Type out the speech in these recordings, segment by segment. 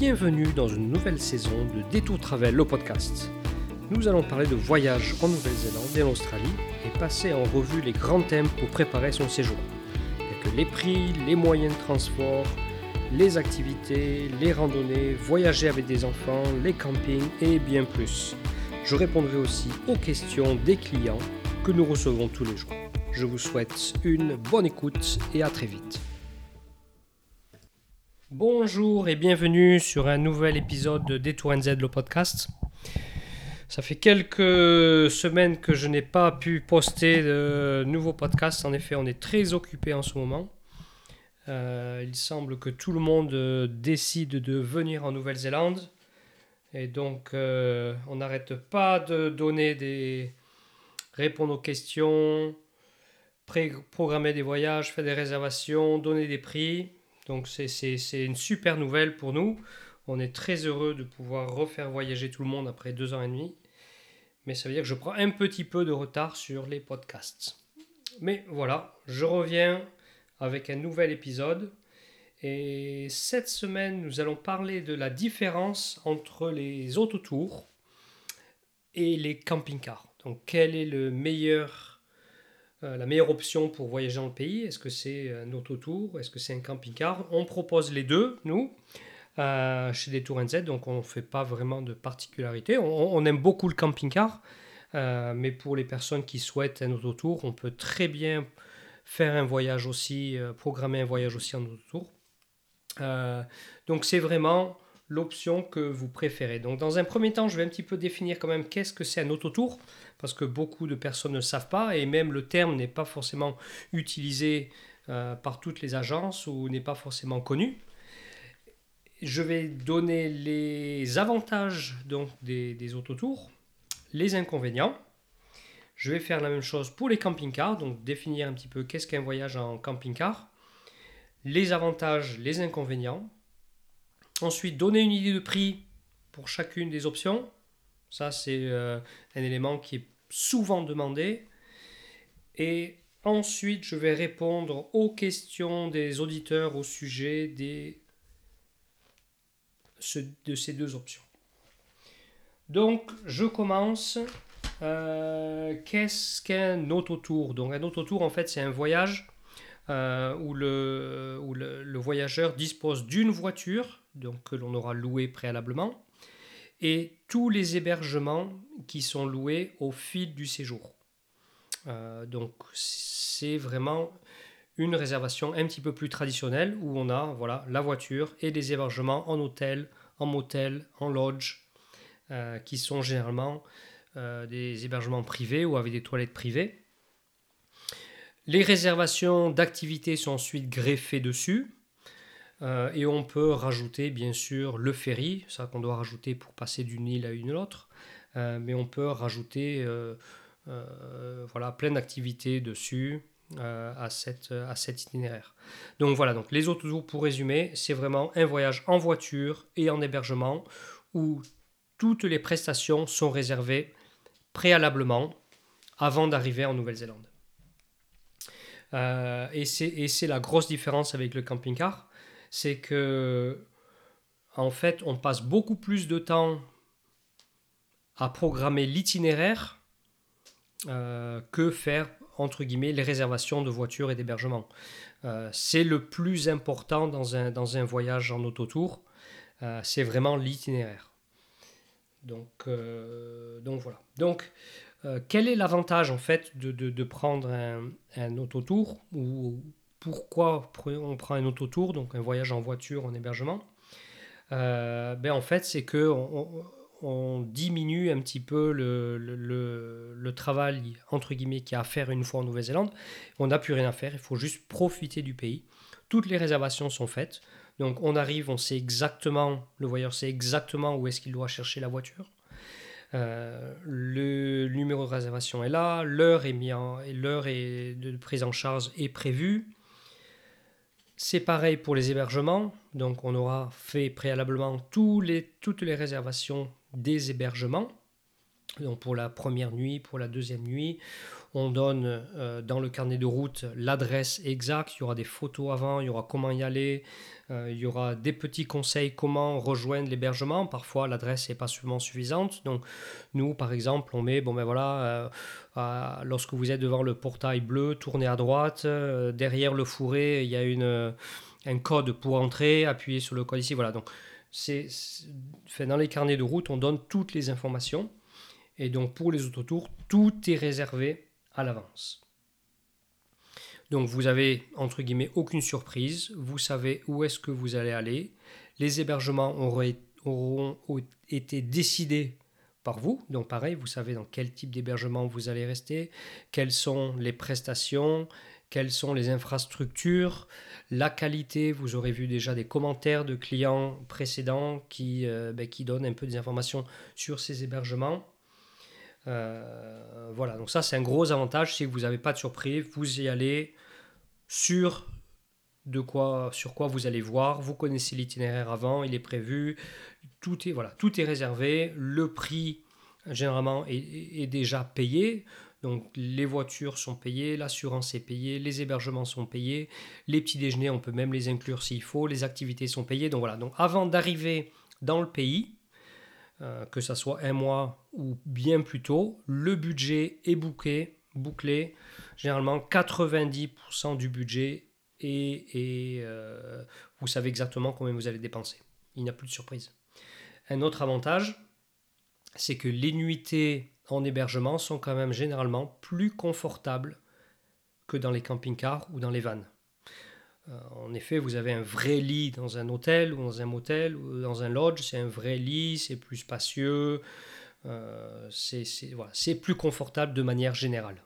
bienvenue dans une nouvelle saison de Détour Travel, le podcast. Nous allons parler de voyage en Nouvelle-Zélande et en Australie et passer en revue les grands thèmes pour préparer son séjour, les prix, les moyens de transport, les activités, les randonnées, voyager avec des enfants, les campings et bien plus. Je répondrai aussi aux questions des clients que nous recevons tous les jours. Je vous souhaite une bonne écoute et à très vite. Bonjour et bienvenue sur un nouvel épisode de Détour NZ, le podcast. Ça fait quelques semaines que je n'ai pas pu poster de nouveaux podcasts. En effet, on est très occupé en ce moment. Euh, il semble que tout le monde euh, décide de venir en Nouvelle-Zélande. Et donc, euh, on n'arrête pas de donner des. répondre aux questions, programmer des voyages, faire des réservations, donner des prix. Donc, c'est une super nouvelle pour nous. On est très heureux de pouvoir refaire voyager tout le monde après deux ans et demi. Mais ça veut dire que je prends un petit peu de retard sur les podcasts. Mais voilà, je reviens avec un nouvel épisode. Et cette semaine, nous allons parler de la différence entre les autotours et les camping-cars. Donc, quelle est le meilleur, euh, la meilleure option pour voyager dans le pays Est-ce que c'est un autotour Est-ce que c'est un camping-car? On propose les deux, nous, euh, chez des Tours NZ, donc on ne fait pas vraiment de particularité. On, aime beaucoup le camping-car, euh, mais pour les personnes qui souhaitent un autotour, on peut très bien faire un voyage aussi, euh, programmer un voyage aussi en autotour. Euh, donc c'est vraiment l'option que vous préférez. Donc dans un premier temps, je vais un petit peu définir quand même qu'est-ce que c'est un autotour, parce que beaucoup de personnes ne savent pas, et même le terme n'est pas forcément utilisé euh, par toutes les agences ou n'est pas forcément connu. Je vais donner les avantages donc, des, des autotours, les inconvénients, je vais faire la même chose pour les camping-cars, donc définir un petit peu qu'est-ce qu'un voyage en camping-car, les avantages, les inconvénients. Ensuite, donner une idée de prix pour chacune des options. Ça, c'est euh, un élément qui est souvent demandé. Et ensuite, je vais répondre aux questions des auditeurs au sujet des, de ces deux options. Donc, je commence euh, qu'est-ce qu'un autotour? Donc un autotour, en fait, c'est un voyage euh, où, le, où le, voyageur dispose d'une voiture, donc que l'on aura loué préalablement, et tous les hébergements qui sont loués au fil du séjour. Euh, donc c'est vraiment une réservation un petit peu plus traditionnelle où on a voilà la voiture et des hébergements en hôtel, en motel, en lodge, qui sont généralement euh, des hébergements privés ou avec des toilettes privées. Les réservations d'activités sont ensuite greffées dessus. Euh, et on peut rajouter bien sûr le ferry, ça qu'on doit rajouter pour passer d'une île à une autre. Euh, mais on peut rajouter voilà, plein d'activités dessus à, cet itinéraire. Donc voilà, donc les autres jours pour résumer, c'est vraiment un voyage en voiture et en hébergement où toutes les prestations sont réservées préalablement avant d'arriver en Nouvelle-Zélande. Euh, et c'est la grosse différence avec le camping-car, c'est que en fait on passe beaucoup plus de temps à programmer l'itinéraire euh, que faire entre guillemets les réservations de voitures et d'hébergement. Euh, c'est le plus important dans un, voyage en autotour, c'est vraiment l'itinéraire. Donc, euh, voilà. Donc, euh, quel est l'avantage en fait de, de, prendre un, un autotour ou pourquoi on prend un autotour, donc un voyage en voiture, en hébergement euh, ben En fait, c'est que on, diminue un petit peu le, travail entre guillemets qu'il y a à faire une fois en Nouvelle-Zélande. On n'a plus rien à faire, il faut juste profiter du pays. Toutes les réservations sont faites. Donc on arrive, on sait exactement, le voyeur sait exactement où est-ce qu'il doit chercher la voiture. Euh, le numéro de réservation est là, l'heure est de prise en charge est prévue. C'est pareil pour les hébergements, donc on aura fait préalablement toutes les réservations des hébergements. Donc pour la première nuit, pour la deuxième nuit, on donne euh, dans le carnet de route l'adresse exacte, il y aura des photos avant, il y aura comment y aller, il y aura des petits conseils comment rejoindre l'hébergement. Parfois, l'adresse n'est pas suffisamment suffisante. Donc, nous, par exemple, on met, bon ben voilà, lorsque vous êtes devant le portail bleu, tournez à droite. derrière le fourré, il y a une, un code pour entrer. Appuyez sur le code ici. Voilà. Donc, c'est, dans les carnets de route, on donne toutes les informations. Et donc pour les autotours, tout est réservé à l'avance. Donc vous avez entre guillemets aucune surprise, vous savez où est-ce que vous allez aller, les hébergements auront, été décidés par vous, donc pareil, vous savez dans quel type d'hébergement vous allez rester, quelles sont les prestations, quelles sont les infrastructures, la qualité, vous aurez vu déjà des commentaires de clients précédents qui, euh, ben, qui donnent un peu des informations sur ces hébergements. Euh, voilà, donc ça c'est un gros avantage. Si vous n'avez pas de surprise, vous y allez sur de quoi, sur quoi vous allez voir, vous connaissez l'itinéraire avant, il est prévu, tout est, voilà, tout est réservé, le prix généralement est, déjà payé, donc les voitures sont payées, l'assurance est payée, les hébergements sont payés, les petits déjeuners on peut même les inclure s'il faut, les activités sont payées, donc voilà, donc avant d'arriver dans le pays, euh, que ça soit un mois ou bien plus tôt, le budget est bouclé, bouclé. Généralement, 90% du budget et, euh, vous savez exactement combien vous allez dépenser. Il n'y a plus de surprise. Un autre avantage, c'est que les nuitées en hébergement sont quand même généralement plus confortables que dans les camping-cars ou dans les vannes. Euh, en effet, vous avez un vrai lit dans un hôtel ou dans un motel ou dans un lodge, c'est un vrai lit, c'est plus spacieux, euh, c'est plus confortable de manière générale.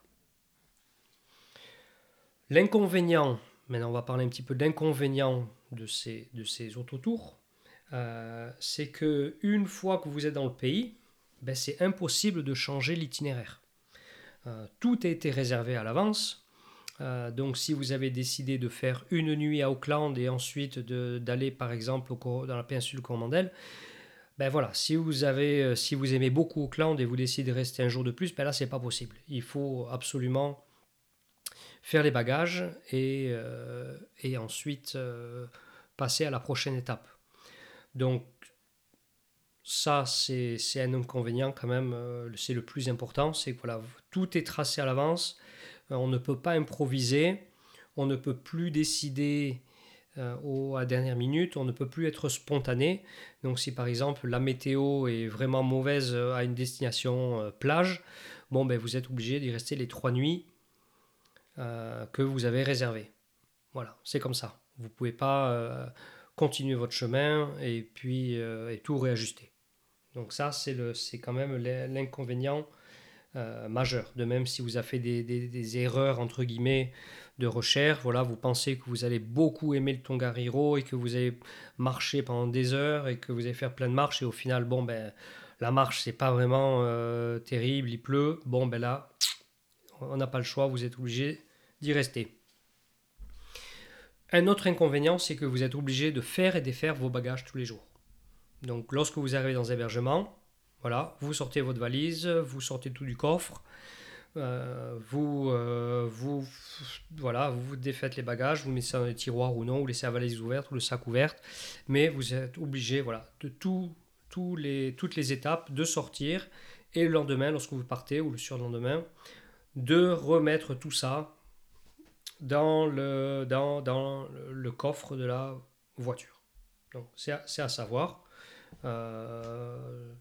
L'inconvénient, maintenant on va parler un petit peu d'inconvénient de ces, de ces autotours, euh, c'est que une fois que vous êtes dans le pays, ben c'est impossible de changer l'itinéraire. tout a été réservé à l'avance, euh, donc si vous avez décidé de faire une nuit à Auckland et ensuite d'aller par exemple dans la péninsule Coromandel, ben voilà, si vous, avez, euh, si vous aimez beaucoup Auckland et vous décidez de rester un jour de plus, ben là c'est pas possible. Il faut absolument faire les bagages et, euh, et ensuite passer à la prochaine étape. Donc ça c'est un inconvénient quand même, c'est le plus important, c'est que voilà, tout est tracé à l'avance on ne peut pas improviser, on ne peut plus décider euh, à dernière minute, on ne peut plus être spontané. Donc si par exemple la météo est vraiment mauvaise euh, à une destination plage, bon ben vous êtes obligé d'y rester les trois nuits que vous avez réservées. Voilà, c'est comme ça. Vous ne pouvez pas continuer votre chemin et puis et tout réajuster. Donc ça c'est quand même l'inconvénient euh, majeur. De même, si vous avez fait des, erreurs, entre guillemets, de recherche, voilà, vous pensez que vous allez beaucoup aimer le Tongariro et que vous allez marcher pendant des heures et que vous allez faire plein de marches et au final, bon, ben, la marche, c'est pas vraiment euh, terrible, il pleut, bon, ben là, on n'a pas le choix, vous êtes obligé d'y rester. Un autre inconvénient, c'est que vous êtes obligé de faire et défaire vos bagages tous les jours. Donc, lorsque vous arrivez dans un hébergement, voilà, vous sortez votre valise, vous sortez tout du coffre, euh, vous, euh, vous, voilà, vous défaites les bagages, vous mettez ça dans les tiroirs ou non, vous laissez la valise ouverte ou le sac ouvert, mais vous êtes obligé, voilà, de les, toutes les étapes de sortir et le lendemain, lorsque vous partez ou le surlendemain, de remettre tout ça dans le, dans, dans le coffre de la voiture. Donc c'est à savoir. Euh,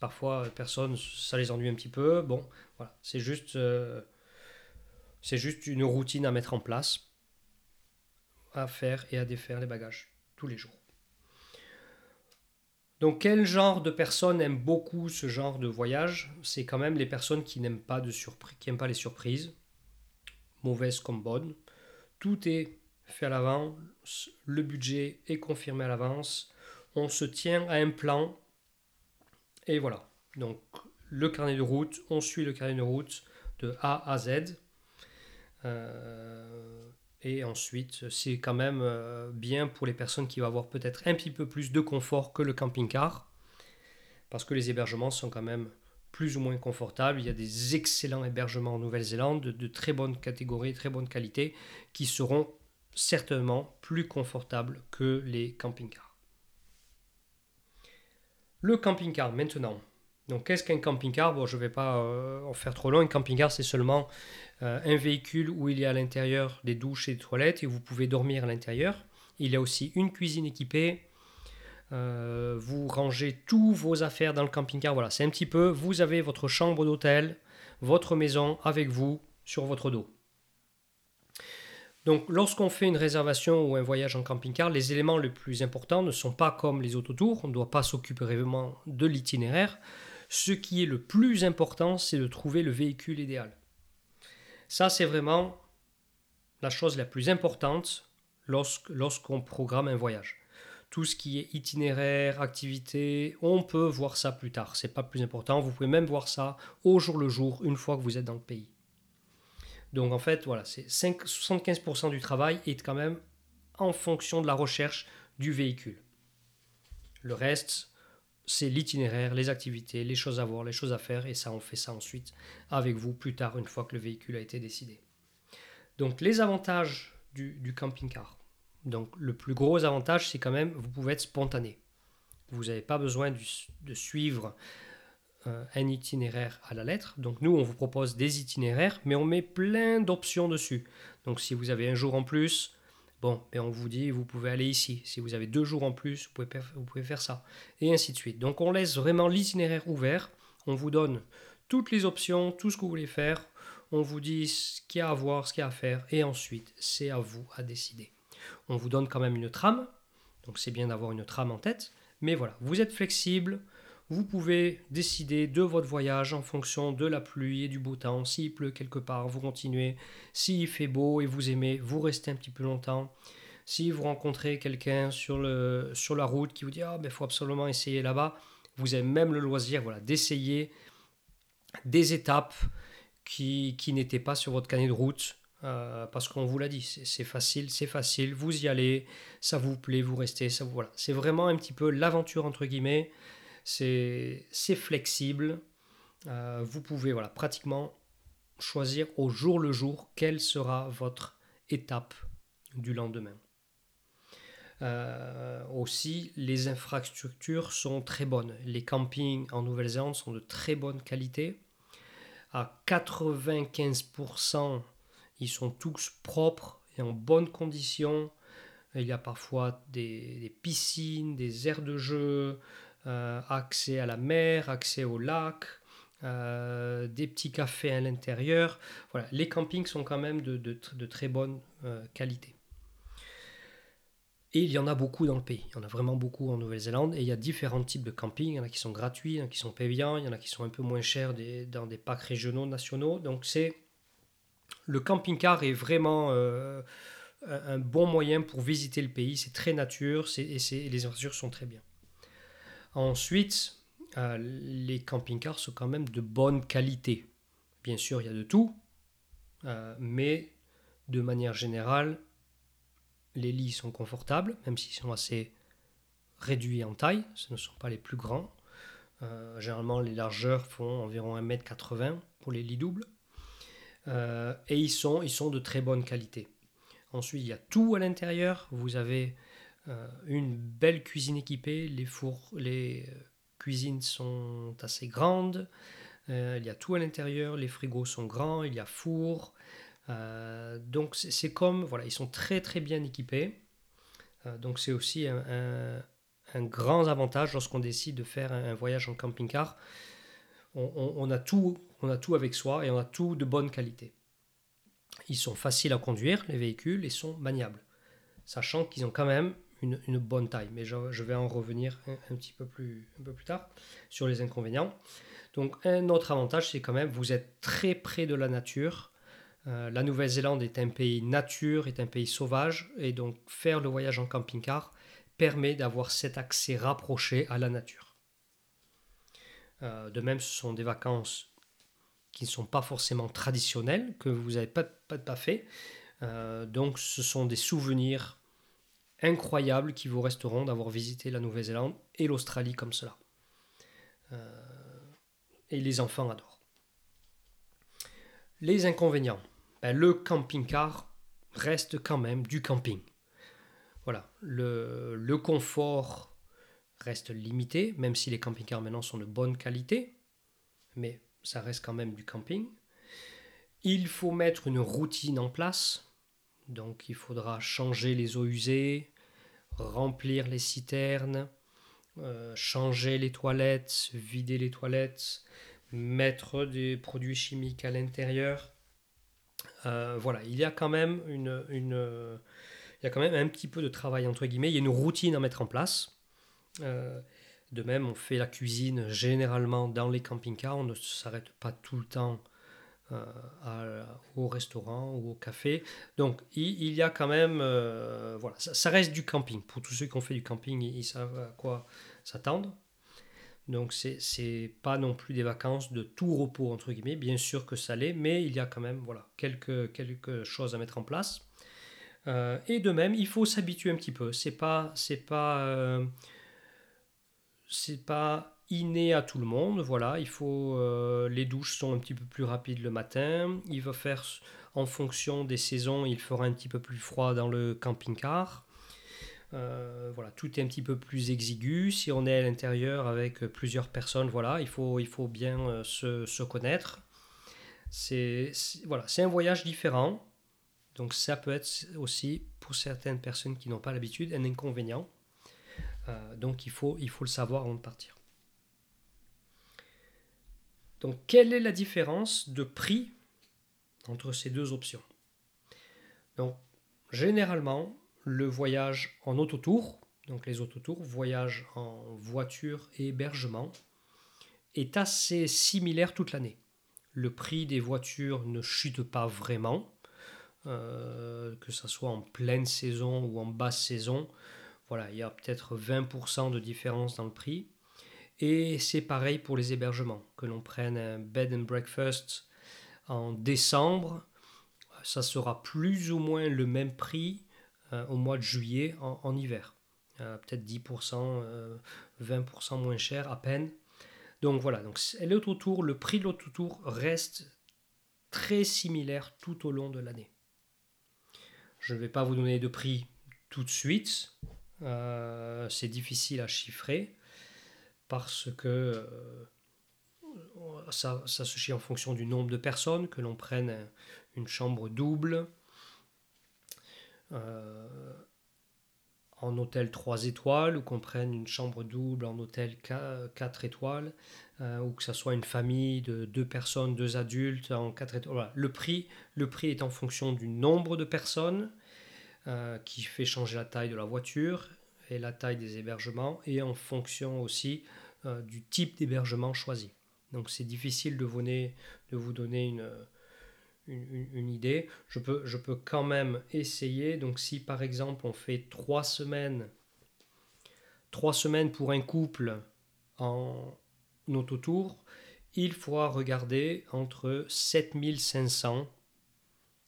parfois, personne, ça les ennuie un petit peu. Bon, voilà, c'est juste, euh, c'est juste une routine à mettre en place, à faire et à défaire les bagages tous les jours. Donc, quel genre de personnes aiment beaucoup ce genre de voyage? C'est quand même les personnes qui n'aiment pas qui n'aiment pas les surprises, mauvaises comme bonnes. Tout est fait à l'avance, le budget est confirmé à l'avance, on se tient à un plan. Et voilà. Donc le carnet de route, on suit le carnet de route de A à Z. Euh, et ensuite, c'est quand même euh, bien pour les personnes qui vont avoir peut-être un petit peu plus de confort que le camping-car. Parce que les hébergements sont quand même plus ou moins confortables. Il y a des excellents hébergements en Nouvelle-Zélande de, très bonne catégorie, très bonne qualité, qui seront certainement plus confortable que les camping-cars. Le camping-car maintenant. Donc qu'est-ce qu'un camping-car? Bon, je ne vais pas euh, en faire trop long. Un camping-car, c'est seulement euh, un véhicule où il y a à l'intérieur des douches et des toilettes et vous pouvez dormir à l'intérieur. Il y a aussi une cuisine équipée. Euh, vous rangez tous vos affaires dans le camping-car. Voilà, c'est un petit peu, vous avez votre chambre d'hôtel, votre maison avec vous sur votre dos. Donc lorsqu'on fait une réservation ou un voyage en camping-car, les éléments les plus importants ne sont pas comme les autotours, on ne doit pas s'occuper vraiment de l'itinéraire. Ce qui est le plus important, c'est de trouver le véhicule idéal. Ça, c'est vraiment la chose la plus importante lorsqu'on programme un voyage. Tout ce qui est itinéraire, activité, on peut voir ça plus tard. C'est pas plus important. Vous pouvez même voir ça au jour le jour, une fois que vous êtes dans le pays. Donc en fait, voilà, c'est 75% du travail est quand même en fonction de la recherche du véhicule. Le reste, c'est l'itinéraire, les activités, les choses à voir, les choses à faire, et ça, on fait ça ensuite avec vous plus tard, une fois que le véhicule a été décidé. Donc les avantages du, camping-car. Donc le plus gros avantage, c'est quand même, vous pouvez être spontané. Vous n'avez pas besoin de suivre un itinéraire à la lettre. Donc nous, on vous propose des itinéraires, mais on met plein d'options dessus. Donc si vous avez un jour en plus, bon, ben on vous dit, vous pouvez aller ici. Si vous avez deux jours en plus, vous pouvez, vous pouvez faire ça. Et ainsi de suite. Donc on laisse vraiment l'itinéraire ouvert. On vous donne toutes les options, tout ce que vous voulez faire. On vous dit ce qu'il y a à voir, ce qu'il y a à faire. Et ensuite, c'est à vous à décider. On vous donne quand même une trame. Donc c'est bien d'avoir une trame en tête. Mais voilà, vous êtes flexible. Vous pouvez décider de votre voyage en fonction de la pluie et du beau temps. S'il pleut quelque part, vous continuez. S'il fait beau et vous aimez, vous restez un petit peu longtemps. Si vous rencontrez quelqu'un sur, sur la route qui vous dit Ah, ben, faut absolument essayer là-bas, vous avez même le loisir voilà, d'essayer des étapes qui, qui n'étaient pas sur votre canet de route. Euh, parce qu'on vous l'a dit, c'est facile, c'est facile, vous y allez, ça vous plaît, vous restez, ça voilà. C'est vraiment un petit peu l'aventure entre guillemets c'est flexible. Euh, vous pouvez voilà, pratiquement choisir au jour le jour quelle sera votre étape du lendemain. Euh, aussi, les infrastructures sont très bonnes. Les campings en Nouvelle-Zélande sont de très bonne qualité. À 95%, ils sont tous propres et en bonne condition. Il y a parfois des, des piscines, des aires de jeu, accès à la mer, accès au lac, euh, des petits cafés à l'intérieur. Voilà, les campings sont quand même de, très bonne euh, qualité. Et il y en a beaucoup dans le pays. Il y en a vraiment beaucoup en Nouvelle-Zélande. Et il y a différents types de campings. Il y en a qui sont gratuits, il y en a qui sont payants, il y en a qui sont un peu moins chers dans des parcs régionaux, nationaux. Donc c'est le camping-car est vraiment un bon moyen pour visiter le pays. C'est très nature et, et les infrastructures sont très bien. Ensuite, euh, les camping-cars sont quand même de bonne qualité. Bien sûr, il y a de tout, euh, mais de manière générale, les lits sont confortables, même s'ils sont assez réduits en taille, ce ne sont pas les plus grands. Euh, généralement, les largeurs font environ 1m80 pour les lits doubles. et ils sont, ils sont de très bonne qualité. Ensuite, il y a tout à l'intérieur. Vous avez une belle cuisine équipée, les fours, les euh, cuisines sont assez grandes, euh, il y a tout à l'intérieur, les frigos sont grands, il y a four. donc c'est comme, voilà, ils sont très très bien équipés. donc c'est aussi un, grand avantage lorsqu'on décide de faire un, voyage en camping-car. On, a tout, on a tout avec soi et on a tout de bonne qualité. Ils sont faciles à conduire, les véhicules, et sont maniables. Sachant qu'ils ont quand même une, bonne taille. Mais je, vais en revenir un, petit peu plus, un peu plus tard sur les inconvénients. Donc un autre avantage, c'est quand même vous êtes très près de la nature. Euh, la Nouvelle-Zélande est un pays nature, est un pays sauvage, et donc faire le voyage en camping-car permet d'avoir cet accès rapproché à la nature. Euh, de même, ce sont des vacances qui ne sont pas forcément traditionnelles, que vous n'avez pas, pas, pas fait. Euh, donc ce sont des souvenirs incroyables qui vous resteront d'avoir visité la Nouvelle-Zélande et l'Australie comme cela. Euh, et les enfants adorent. Les inconvénients. Ben, le camping-car, reste quand même du camping. Voilà, le, le confort reste limité, même si les camping-cars maintenant sont de bonne qualité, mais ça reste quand même du camping. Il faut mettre une routine en place, donc il faudra changer les eaux usées, remplir les citernes, euh, changer les toilettes, vider les toilettes, mettre des produits chimiques à l'intérieur. Euh, voilà, il y a quand même une, une, il y a quand même un petit peu de travail entre guillemets. Il y a une routine à mettre en place. Euh, de même, on fait la cuisine généralement dans les camping-cars. On ne s'arrête pas tout le temps euh, au restaurant ou au café. Donc il, y a quand même, euh, voilà, ça, reste du camping. Pour tous ceux qui ont fait du camping, ils, savent à quoi s'attendre. Donc c'est pas non plus des vacances de tout repos entre guillemets. Bien sûr que ça l'est, mais il y a quand même voilà quelques quelques choses à mettre en place. Euh, et de même, il faut s'habituer un petit peu. C'est pas pas pas inné à tout le monde. Voilà, il faut euh, les douches sont un petit peu plus rapides le matin. Il va faire en fonction des saisons, il fera un petit peu plus froid dans le camping-car. Euh, voilà, tout est un petit peu plus exigu. Si on est à l'intérieur avec plusieurs personnes, voilà, il faut, il faut bien euh, se, se, connaître. C'est voilà, c'est un voyage différent. Donc ça peut être aussi pour certaines personnes qui n'ont pas l'habitude un inconvénient. donc il faut, il faut le savoir avant de partir. Donc quelle est la différence de prix entre ces deux options? Donc généralement, le voyage en autotour, donc les autotours, voyage en voiture et hébergement, est assez similaire toute l'année. Le prix des voitures ne chute pas vraiment, euh, que ce soit en pleine saison ou en basse saison. Voilà, il y a peut-être 20% de différence dans le prix. Et c'est pareil pour les hébergements. Que l'on prenne un bed and breakfast en décembre, ça sera plus ou moins le même prix euh, au mois de juillet en, hiver. Euh, peut-être 10%, 20% euh, moins cher à peine. Donc voilà, donc le prix de l'autotour reste très similaire tout au long de l'année. Je ne vais pas vous donner de prix tout de suite, c'est difficile à chiffrer parce que euh, ça, ça, se chie en fonction du nombre de personnes, que l'on prenne une chambre double euh, en hôtel 3 étoiles, ou qu'on prenne une chambre double en hôtel 4 étoiles, euh, ou que ce soit une famille de deux personnes, deux adultes en 4 étoiles. Le, prix, le prix est en fonction du nombre de personnes qui fait changer la taille de la voiture la taille des hébergements et en fonction aussi euh, du type d'hébergement choisi. Donc c'est difficile de vous, donner, de vous donner une, une, idée. Je peux, je peux quand même essayer. Donc si par exemple on fait trois semaines, trois semaines pour un couple en autotour, il faudra regarder entre 7500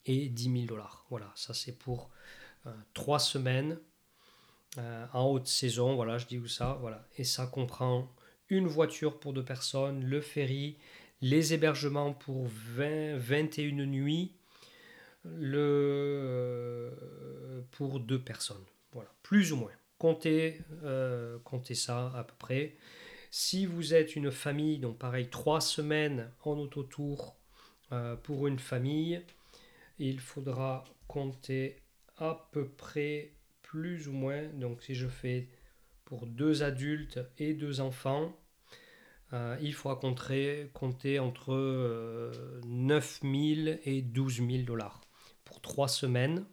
et 10 000 dollars. Voilà, ça c'est pour euh, trois semaines euh, en haute saison, voilà, je dis où ça, voilà. Et ça comprend une voiture pour deux personnes, le ferry, les hébergements pour 20, 21 nuits, le, euh, pour deux personnes. Voilà, plus ou moins. Comptez, euh, comptez ça à peu près. Si vous êtes une famille, donc pareil, trois semaines en autotour pour une famille, il faudra compter à peu près plus ou moins, donc si je fais pour deux adultes et deux enfants, euh, il faudra compter, entre 9 000 et 12 000 dollars pour trois semaines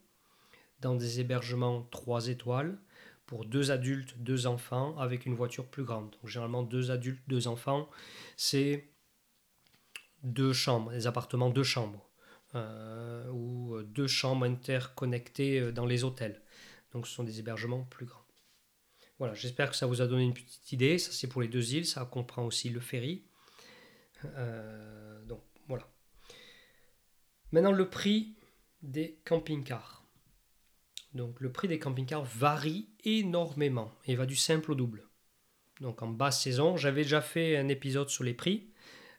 dans des hébergements 3 étoiles pour deux adultes, deux enfants avec une voiture plus grande. Généralement, deux adultes, deux enfants, c'est deux chambres, des appartements deux chambres euh, ou deux chambres interconnectées dans les hôtels. Donc ce sont des hébergements plus grands. Voilà, j'espère que ça vous a donné une petite idée. Ça c'est pour les deux îles, ça comprend aussi le ferry. Euh, donc voilà. Maintenant le prix des camping-cars. Donc le prix des camping-cars varie énormément et va du simple au double. Donc en basse saison, j'avais déjà fait un épisode sur les prix,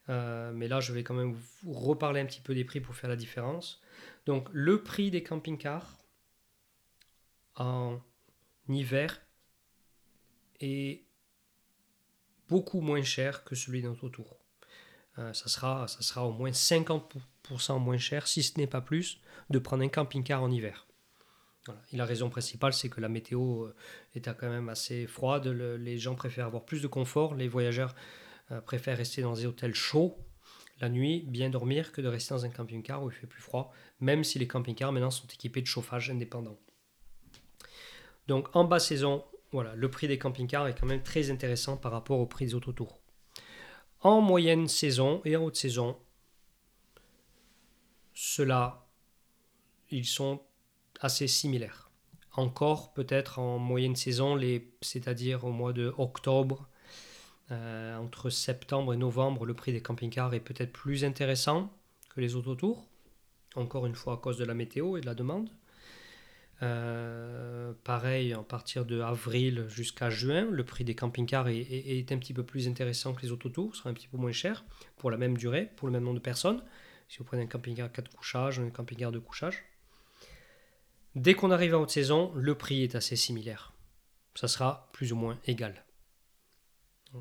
euh, mais là je vais quand même vous reparler un petit peu des prix pour faire la différence. Donc le prix des camping-cars en hiver est beaucoup moins cher que celui d'un autour. Euh, ça, sera, ça sera au moins 50% moins cher, si ce n'est pas plus, de prendre un camping-car en hiver. La raison principale, c'est que la météo euh, est quand même assez froide. les gens préfèrent avoir plus de confort. Les voyageurs euh, préfèrent rester dans des hôtels chauds la nuit, bien dormir, que de rester dans un camping-car où il fait plus froid, même si les camping-cars maintenant sont équipés de chauffage indépendant. Donc en bas saison, voilà, le prix des camping-cars est quand même très intéressant par rapport au prix des autotours. En moyenne saison et en haute saison, ceux-là, ils sont assez similaires. Encore peut-être en moyenne saison, c'est-à-dire au mois de octobre, euh, entre septembre et novembre, le prix des camping-cars est peut-être plus intéressant que les autres tours. Encore une fois à cause de la météo et de la demande. Euh, pareil, à partir de avril jusqu'à juin, le prix des camping-cars est, un petit peu plus intéressant que les autotours, sera un petit peu moins cher pour la même durée, pour le même nombre de personnes. Si vous prenez un camping-car 4 couchages ou un camping-car de couchage. Dès qu'on arrive à haute saison, le prix est assez similaire. Ça sera plus ou moins égal. Euh,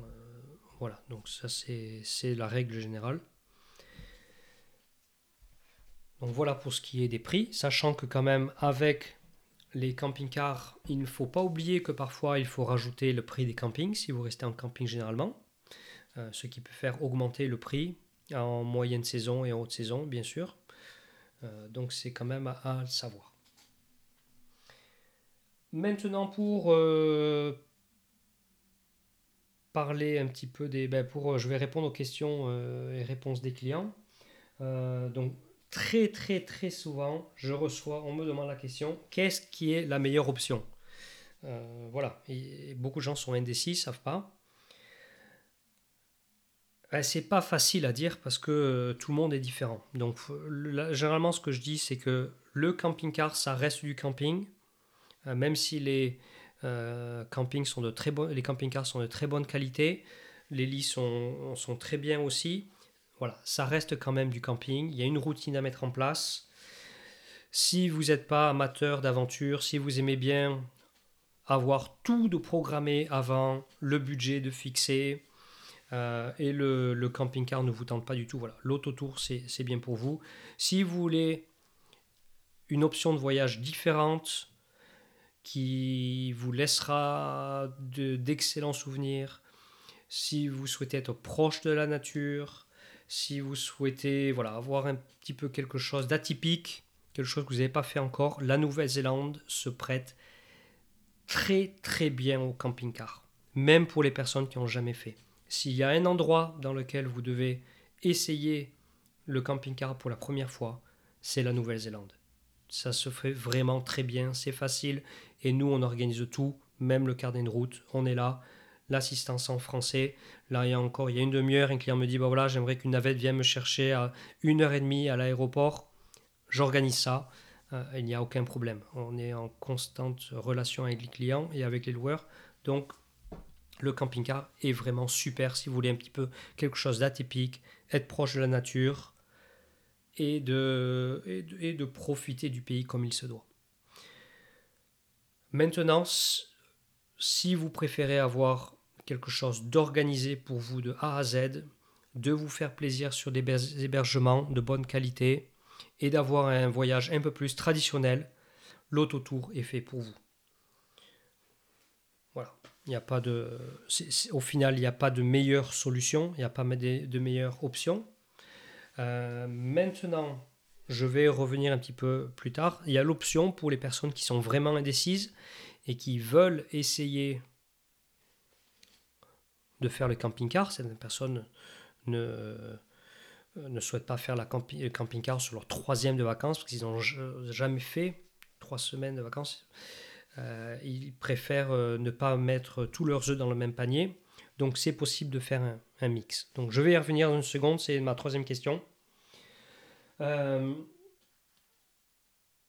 voilà, donc ça c'est la règle générale. Donc voilà pour ce qui est des prix, sachant que quand même avec les camping-cars, il ne faut pas oublier que parfois il faut rajouter le prix des campings si vous restez en camping généralement, euh, ce qui peut faire augmenter le prix en moyenne saison et en haute saison bien sûr. Euh, donc c'est quand même à, le savoir. Maintenant pour parler un petit peu des. Ben pour, je vais répondre aux questions euh, et réponses des clients. Euh, donc, très, très, très souvent, je reçois, on me demande la question qu'est-ce qui est la meilleure option? Euh, Voilà. Et, beaucoup de gens sont indécis, savent pas. Ben, c'est pas facile à dire parce que tout le monde est différent. Donc, généralement, ce que je dis, c'est que le camping-car, ça reste du camping, même s'il est euh, sont de très les camping-cars sont de très bonne qualité. Les lits sont, sont très bien aussi. Voilà, ça reste quand même du camping. Il y a une routine à mettre en place. Si vous n'êtes pas amateur d'aventure, si vous aimez bien avoir tout de programmé avant, le budget de fixer, euh, et le, camping-car ne vous tente pas du tout, voilà, l'autotour c'est bien pour vous. Si vous voulez une option de voyage différente, qui vous laissera d'excellents souvenirs. Si vous souhaitez être proche de la nature, si vous souhaitez voilà, avoir un petit peu quelque chose d'atypique, quelque chose que vous n'avez pas fait encore, la Nouvelle-Zélande se prête très très bien au camping-car, même pour les personnes qui n'ont jamais fait. S'il y a un endroit dans lequel vous devez essayer le camping-car pour la première fois, c'est la Nouvelle-Zélande. Ça se fait vraiment très bien, c'est facile. Et nous, on organise tout, même le carnet de route. On est là. L'assistance en français. Là, il y a encore, il y a une demi-heure, un client me dit, bah voilà, j'aimerais qu'une navette vienne me chercher à une heure et demie à l'aéroport. J'organise ça. Euh, il n'y a aucun problème. On est en constante relation avec les clients et avec les loueurs. Donc, le camping-car est vraiment super si vous voulez un petit peu quelque chose d'atypique, être proche de la nature, et de, et de, profiter du pays comme il se doit. Maintenant, si vous préférez avoir quelque chose d'organisé pour vous de A à Z, de vous faire plaisir sur des hébergements de bonne qualité et d'avoir un voyage un peu plus traditionnel, l'autotour est fait pour vous. Voilà. Il n'y a pas de, au final, il n'y a pas de meilleure solution, il n'y a pas de, meilleure option. Euh, maintenant, je vais revenir un petit peu plus tard. Il y a l'option pour les personnes qui sont vraiment indécises et qui veulent essayer de faire le camping-car. Certaines personnes ne, souhaitent pas faire la le camping-car sur leur troisième de vacances parce qu'ils n'ont jamais fait trois semaines de vacances. Euh, ils préfèrent euh, ne pas mettre tous leurs œufs dans le même panier. Donc c'est possible de faire un, mix. Donc je vais y revenir dans une seconde, c'est ma troisième question. Euh,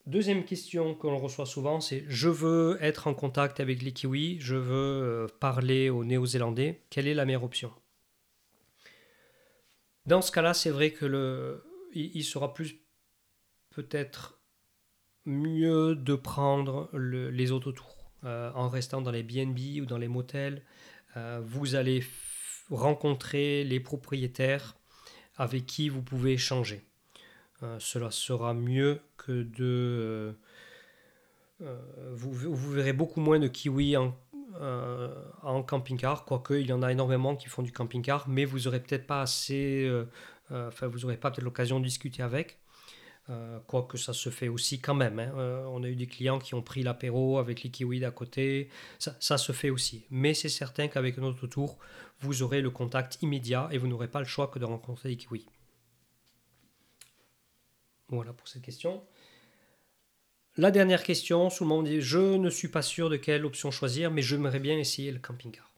deuxième question que l'on reçoit souvent, c'est je veux être en contact avec les Kiwis, je veux euh, parler aux Néo-Zélandais, quelle est la meilleure option? Dans ce cas-là, c'est vrai que le, il, sera plus peut-être mieux de prendre les autotours euh, en restant dans les BNB ou dans les motels. Euh, vous allez rencontrer les propriétaires avec qui vous pouvez échanger. Euh, cela sera mieux que de... Vous, vous, verrez beaucoup moins de kiwis en, camping-car, quoique il y en a énormément qui font du camping-car, mais vous n'aurez peut-être pas assez... Enfin, vous n'aurez pas peut-être l'occasion de discuter avec. Euh, quoique ça se fait aussi quand même. Hein. Euh, on a eu des clients qui ont pris l'apéro avec les kiwis à côté. Ça, se fait aussi. Mais c'est certain qu'avec notre tour, vous aurez le contact immédiat et vous n'aurez pas le choix que de rencontrer des kiwis. Voilà pour cette question. La dernière question, souvent on dit je ne suis pas sûr de quelle option choisir, mais j'aimerais bien essayer le camping-car.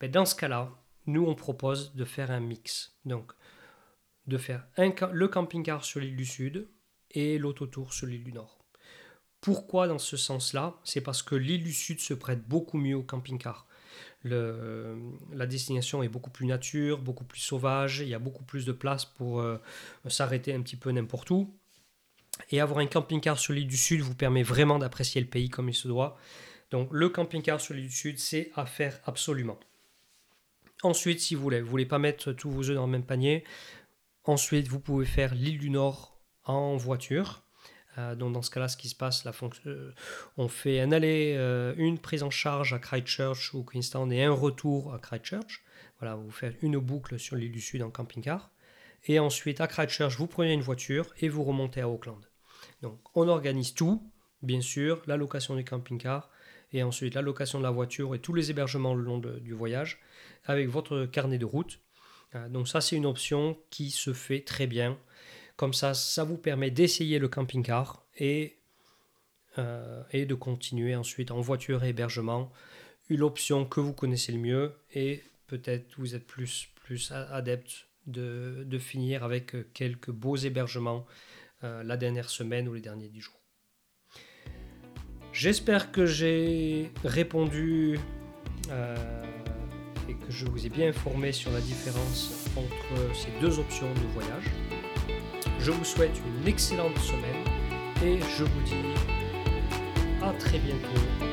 Ben, dans ce cas-là, nous on propose de faire un mix. Donc de faire le camping-car sur l'île du Sud et l'autotour sur l'île du Nord. Pourquoi dans ce sens-là? C'est parce que l'île du Sud se prête beaucoup mieux au camping-car. La destination est beaucoup plus nature, beaucoup plus sauvage, il y a beaucoup plus de place pour euh, s'arrêter un petit peu n'importe où. Et avoir un camping-car sur l'île du Sud vous permet vraiment d'apprécier le pays comme il se doit. Donc le camping-car sur l'île du Sud, c'est à faire absolument. Ensuite, si vous voulez, vous voulez pas mettre tous vos œufs dans le même panier, Ensuite, vous pouvez faire l'île du Nord en voiture. Euh, donc dans ce cas-là, ce qui se passe, la fonction, euh, on fait un aller, euh, une prise en charge à Christchurch ou Queenstown et un retour à Christchurch. Voilà, vous faites une boucle sur l'île du Sud en camping-car. Et ensuite, à Christchurch, vous prenez une voiture et vous remontez à Auckland. Donc on organise tout, bien sûr, la location du camping-car et ensuite la location de la voiture et tous les hébergements le long du voyage avec votre carnet de route donc ça, c'est une option qui se fait très bien. Comme ça, ça vous permet d'essayer le camping-car et, euh, et de continuer ensuite en voiture et hébergement. Une option que vous connaissez le mieux et peut-être vous êtes plus, plus adepte de, finir avec quelques beaux hébergements euh, la dernière semaine ou les derniers dix jours. J'espère que j'ai répondu et que je vous ai bien informé sur la différence entre ces deux options de voyage. Je vous souhaite une excellente semaine et je vous dis à très bientôt